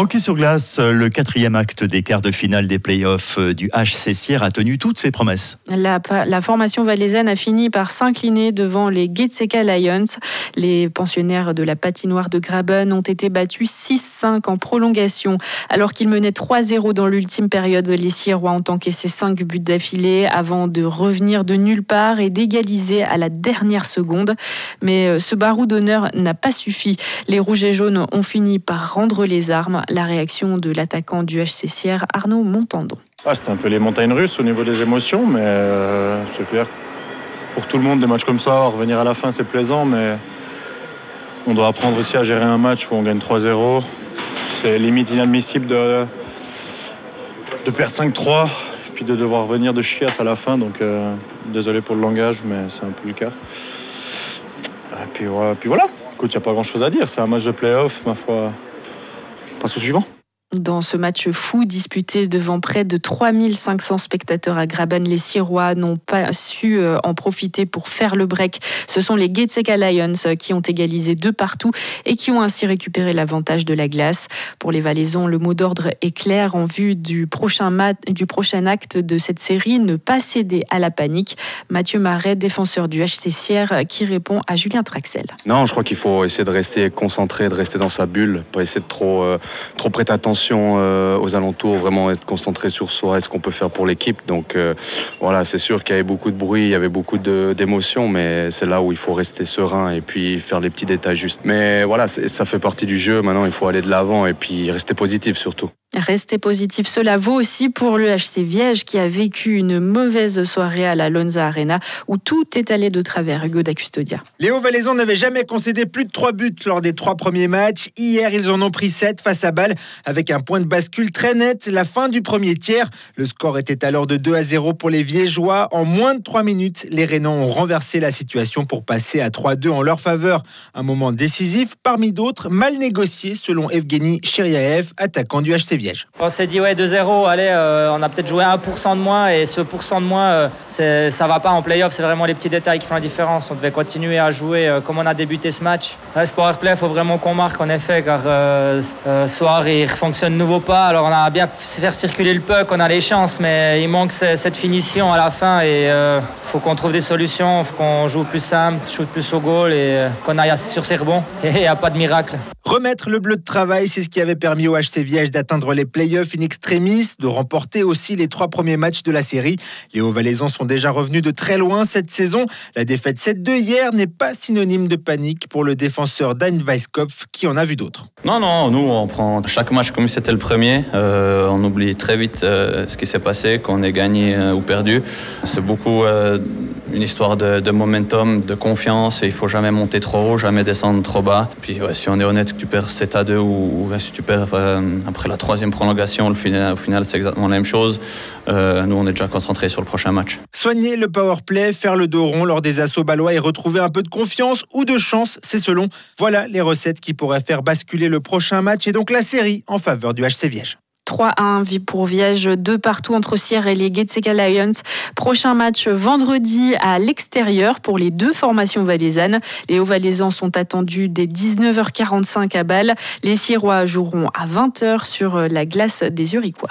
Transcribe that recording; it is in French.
Hockey sur glace, le quatrième acte des quarts de finale des playoffs du HC Sierre a tenu toutes ses promesses. La, formation valaisanne a fini par s'incliner devant les Getseka Lions. Les pensionnaires de la patinoire de Graben ont été battus 6-5 en prolongation. Alors qu'ils menaient 3-0 dans l'ultime période, les Sierrois ont encaissé 5 buts d'affilée avant de revenir de nulle part et d'égaliser à la dernière seconde. Mais euh, ce barou d'honneur n'a pas suffi. Les Rouges et Jaunes ont fini par rendre les armes la réaction de l'attaquant du HC Sierre, Arnaud Montandon. Ah, C'était un peu les montagnes russes au niveau des émotions, mais euh, c'est clair. Pour tout le monde, des matchs comme ça, revenir à la fin, c'est plaisant, mais on doit apprendre aussi à gérer un match où on gagne 3-0. C'est limite inadmissible de, de perdre 5-3 puis de devoir venir de chiasse à la fin. Donc euh, désolé pour le langage, mais c'est un peu le cas. Et puis, voilà. Puis voilà. Écoute, il n'y a pas grand chose à dire. C'est un match de playoff, ma foi. Passe au suivant. Dans ce match fou disputé devant près de 3500 spectateurs à Graben, les Sirois n'ont pas su euh, en profiter pour faire le break. Ce sont les Getseka Lions qui ont égalisé deux partout et qui ont ainsi récupéré l'avantage de la glace. Pour les Valaisans, le mot d'ordre est clair en vue du prochain, du prochain acte de cette série, ne pas céder à la panique. Mathieu Marais, défenseur du HC Sierre, qui répond à Julien Traxel. Non, je crois qu'il faut essayer de rester concentré, de rester dans sa bulle, pas essayer de trop, euh, trop prêter attention euh, aux alentours, vraiment être concentré sur soi et ce qu'on peut faire pour l'équipe. Donc euh, voilà, c'est sûr qu'il y avait beaucoup de bruit, il y avait beaucoup d'émotions, mais c'est là où il faut rester serein et puis faire les petits détails justes. Mais voilà, ça fait partie du jeu. Maintenant, il faut aller de l'avant et puis rester positif surtout. Restez positif, cela vaut aussi pour le HC Viège qui a vécu une mauvaise soirée à la Lonza Arena où tout est allé de travers. Hugo d'Acustodia. Léo Valaison n'avait jamais concédé plus de 3 buts lors des trois premiers matchs. Hier, ils en ont pris 7 face à Bâle avec un point de bascule très net. La fin du premier tiers. Le score était alors de 2 à 0 pour les Viégeois. En moins de 3 minutes, les Rénans ont renversé la situation pour passer à 3-2 en leur faveur. Un moment décisif, parmi d'autres, mal négocié selon Evgeny Cheriaev, attaquant du HC on s'est dit, ouais, 2-0, allez, euh, on a peut-être joué 1% de moins et ce pourcent de moins, euh, ça va pas en playoff, c'est vraiment les petits détails qui font la différence. On devait continuer à jouer euh, comme on a débuté ce match. Là, Sport Play, il faut vraiment qu'on marque en effet, car ce soir, il fonctionne nouveau pas. Alors, on a bien fait circuler le puck, on a les chances, mais il manque cette finition à la fin et il faut qu'on trouve des solutions, il faut qu'on joue plus simple, shoot plus au goal et qu'on aille sur ses rebonds. Et il n'y a pas de miracle. Remettre le bleu de travail, c'est ce qui avait permis au HC Viège d'atteindre les playoffs in extremis, de remporter aussi les trois premiers matchs de la série. Les Hauts-Valaisans sont déjà revenus de très loin cette saison. La défaite 7-2 hier n'est pas synonyme de panique pour le défenseur Dan Weisskopf qui en a vu d'autres. Non, non, nous on prend chaque match comme si c'était le premier. Euh, on oublie très vite euh, ce qui s'est passé, qu'on ait gagné euh, ou perdu. C'est beaucoup une histoire de, momentum, de confiance et il faut jamais monter trop haut, jamais descendre trop bas. Puis si on est honnête tu perds 7 à 2 ou, si tu perds euh, après la troisième prolongation, le final, au final c'est exactement la même chose. Euh, nous on est déjà concentrés sur le prochain match. Soigner le power play, faire le dos rond lors des assauts balois et retrouver un peu de confiance ou de chance, c'est selon. Voilà les recettes qui pourraient faire basculer le prochain match et donc la série en faveur du HC Viège. 3-1 pour Viège, deux partout entre Sierre et les Getseka Lions. Prochain match vendredi à l'extérieur pour les deux formations valaisannes. Les Hauts-Valaisans sont attendus dès 19h45 à Bâle. Les Sierrois joueront à 20h sur la glace des Uriquois.